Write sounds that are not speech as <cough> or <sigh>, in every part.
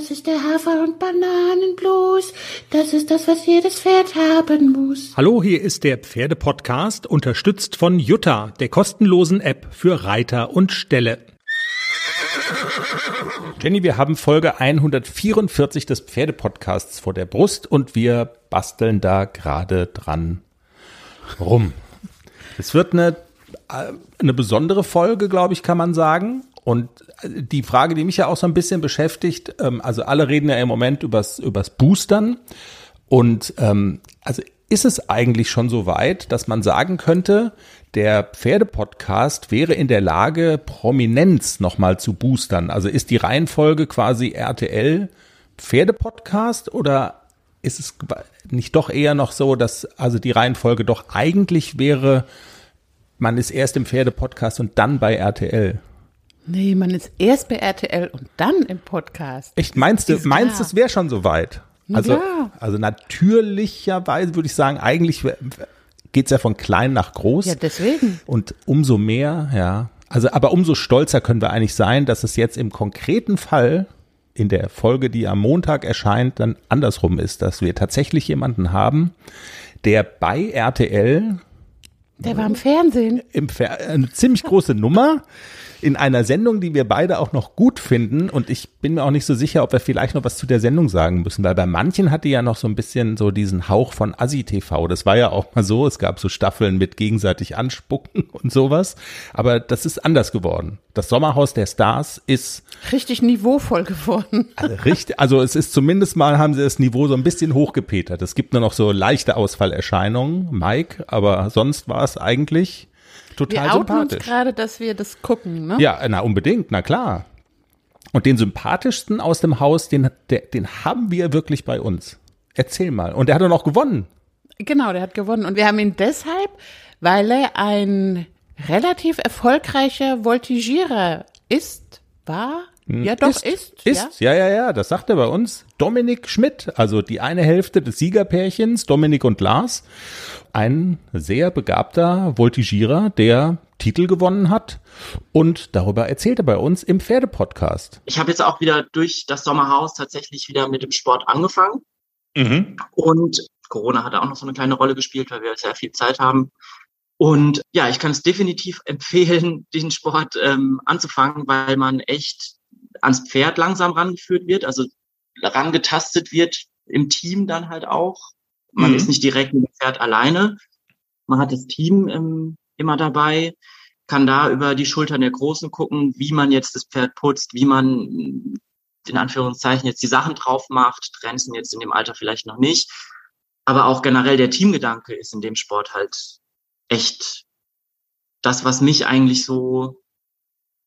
Das ist der Hafer- und Bananenblues. Das ist das, was jedes Pferd haben muss. Hallo, hier ist der Pferdepodcast, unterstützt von Jutta, der kostenlosen App für Reiter und Ställe. Jenny, wir haben Folge 144 des Pferdepodcasts vor der Brust und wir basteln da gerade dran rum. Es wird eine, äh, eine besondere Folge, glaube ich, kann man sagen. Und die Frage, die mich ja auch so ein bisschen beschäftigt, ähm, also alle reden ja im Moment übers, übers Boostern. Und ähm, also ist es eigentlich schon so weit, dass man sagen könnte, der Pferdepodcast wäre in der Lage, Prominenz nochmal zu boostern? Also ist die Reihenfolge quasi RTL Pferdepodcast oder ist es nicht doch eher noch so, dass also die Reihenfolge doch eigentlich wäre, man ist erst im Pferdepodcast und dann bei RTL? Nee, man ist erst bei RTL und dann im Podcast. Echt, meinst du, meinst du, es wäre schon so weit? Also, Ja. also natürlicherweise würde ich sagen, eigentlich geht's ja von klein nach groß. Ja, deswegen. Und umso mehr, ja. Also, aber umso stolzer können wir eigentlich sein, dass es jetzt im konkreten Fall in der Folge, die am Montag erscheint, dann andersrum ist, dass wir tatsächlich jemanden haben, der bei RTL Der war im Fernsehen. im Fer eine ziemlich große Nummer in einer Sendung, die wir beide auch noch gut finden. Und ich bin mir auch nicht so sicher, ob wir vielleicht noch was zu der Sendung sagen müssen, weil bei manchen hatte ja noch so ein bisschen so diesen Hauch von Assi-TV. Das war ja auch mal so. Es gab so Staffeln mit gegenseitig anspucken <laughs> und sowas. Aber das ist anders geworden. Das Sommerhaus der Stars ist Richtig niveauvoll geworden. <laughs> also richtig, also es ist zumindest mal, haben sie das Niveau so ein bisschen hochgepetert. Es gibt nur noch so leichte Ausfallerscheinungen, Mike, aber sonst war es eigentlich Wir total uns sympathisch. gerade, dass wir das gucken, ne? Ja, na unbedingt, na klar. Und den sympathischsten aus dem Haus, den, der, den haben wir wirklich bei uns. Erzähl mal. Und der hat dann auch gewonnen. Genau, der hat gewonnen. Und wir haben ihn deshalb, weil er ein relativ erfolgreicher Voltigierer ist, war, ja doch ist, Ist, ist ja? ja, ja, das sagt er bei uns. Dominik Schmidt, also die eine Hälfte des Siegerpärchens, Dominik und Lars. Ein sehr begabter Voltigierer, der Titel gewonnen hat. Und darüber erzählt er bei uns im Pferdepodcast. ich habe jetzt auch wieder durch das Sommerhaus tatsächlich wieder mit dem Sport angefangen. Und Corona hat auch noch so eine kleine Rolle gespielt, weil wir sehr viel Zeit haben. Und ja, ich kann es definitiv <laughs> empfehlen, den Sport ähm, anzufangen, weil man echt ans Pferd langsam rangeführt wird, also rangetastet wird im Team dann halt auch. Man Mhm. ist nicht direkt mit dem Pferd alleine. Man hat das Team ähm, immer dabei, kann da über die Schultern der Großen gucken, wie man jetzt das Pferd putzt, wie man in Anführungszeichen jetzt die Sachen drauf macht, Grenzen jetzt in dem Alter vielleicht noch nicht. Aber auch generell der Teamgedanke ist in dem Sport halt echt das, was mich eigentlich so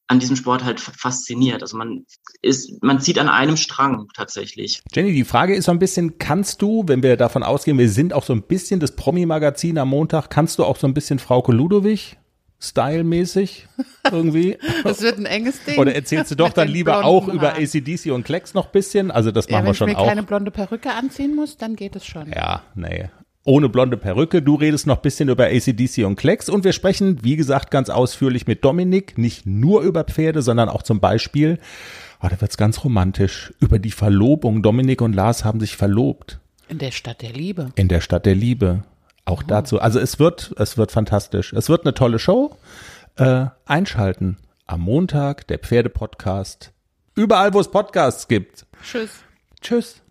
an diesem Sport halt fasziniert. Also man ist, man zieht an einem Strang tatsächlich. Jenny, die Frage ist so ein bisschen, kannst du, wenn wir davon ausgehen, wir sind auch so ein bisschen das Promi-Magazin am Montag, kannst du auch so ein bisschen Frauke Ludowig stylmäßig irgendwie? <laughs> Das wird ein enges Ding. Oder erzählst du doch dann lieber auch über. ACDC und Klecks noch ein bisschen? Also das Ja, machen wenn wir ich schon mir auch. keine blonde Perücke anziehen muss, dann geht es schon. Ja, nee. Ohne blonde Perücke. Du redest noch ein bisschen über ACDC und Klecks und wir sprechen, wie gesagt, ganz ausführlich mit Dominik, nicht nur über Pferde, sondern auch zum Beispiel, oh, da wird's ganz romantisch, über die Verlobung. Dominik und Lars haben sich verlobt In der Stadt der Liebe. in der Stadt der Liebe. Auch dazu. Also es wird, es wird fantastisch. Es wird eine tolle Show. Äh, einschalten am Montag, der Pferdepodcast. Überall, wo es Podcasts gibt. Tschüss. Tschüss.